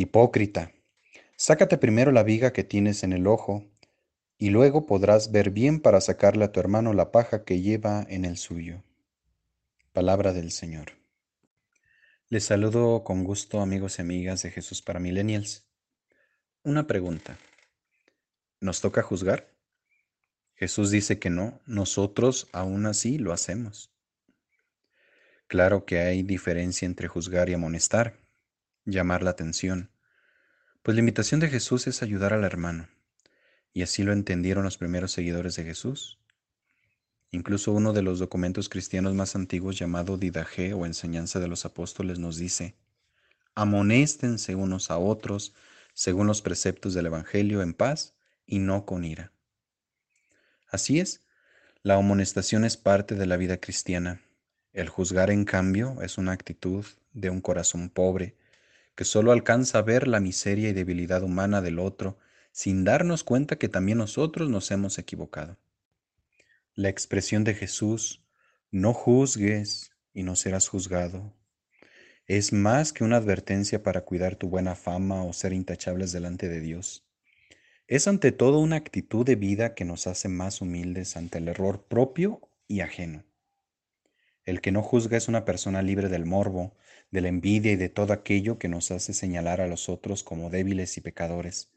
Hipócrita, sácate primero la viga que tienes en el ojo, y luego podrás ver bien para sacarle a tu hermano la paja que lleva en el suyo. Palabra del Señor. Les saludo con gusto amigos y amigas de Jesús para Millennials. Una pregunta. ¿Nos toca juzgar? Jesús dice que no, nosotros aún así lo hacemos. Claro que hay diferencia entre juzgar y amonestar llamar la atención, pues la invitación de Jesús es ayudar al hermano, y así lo entendieron los primeros seguidores de Jesús. Incluso uno de los documentos cristianos más antiguos llamado Didaje o Enseñanza de los Apóstoles nos dice, amonéstense unos a otros según los preceptos del Evangelio en paz y no con ira. Así es, la amonestación es parte de la vida cristiana. El juzgar, en cambio, es una actitud de un corazón pobre, que solo alcanza a ver la miseria y debilidad humana del otro sin darnos cuenta que también nosotros nos hemos equivocado. La expresión de Jesús, no juzgues y no serás juzgado, es más que una advertencia para cuidar tu buena fama o ser intachables delante de Dios. Es ante todo una actitud de vida que nos hace más humildes ante el error propio y ajeno. El que no juzga es una persona libre del morbo, de la envidia y de todo aquello que nos hace señalar a los otros como débiles y pecadores.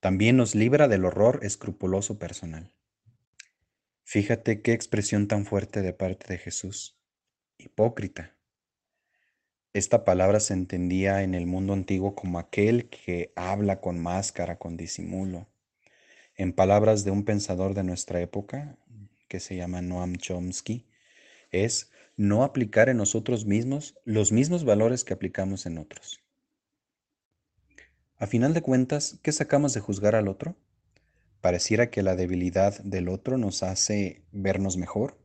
También nos libra del horror escrupuloso personal. Fíjate qué expresión tan fuerte de parte de Jesús. Hipócrita. Esta palabra se entendía en el mundo antiguo como aquel que habla con máscara, con disimulo. En palabras de un pensador de nuestra época, que se llama Noam Chomsky, es no aplicar en nosotros mismos los mismos valores que aplicamos en otros. A final de cuentas, ¿qué sacamos de juzgar al otro? Pareciera que la debilidad del otro nos hace vernos mejor.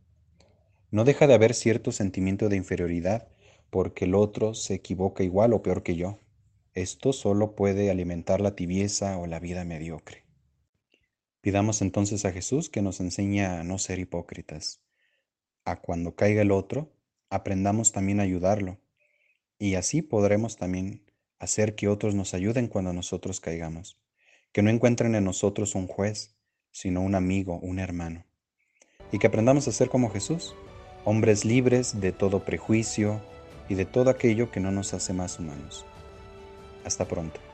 No deja de haber cierto sentimiento de inferioridad porque el otro se equivoca igual o peor que yo. Esto solo puede alimentar la tibieza o la vida mediocre. Pidamos entonces a Jesús que nos enseñe a no ser hipócritas a cuando caiga el otro, aprendamos también a ayudarlo. Y así podremos también hacer que otros nos ayuden cuando nosotros caigamos. Que no encuentren en nosotros un juez, sino un amigo, un hermano. Y que aprendamos a ser como Jesús, hombres libres de todo prejuicio y de todo aquello que no nos hace más humanos. Hasta pronto.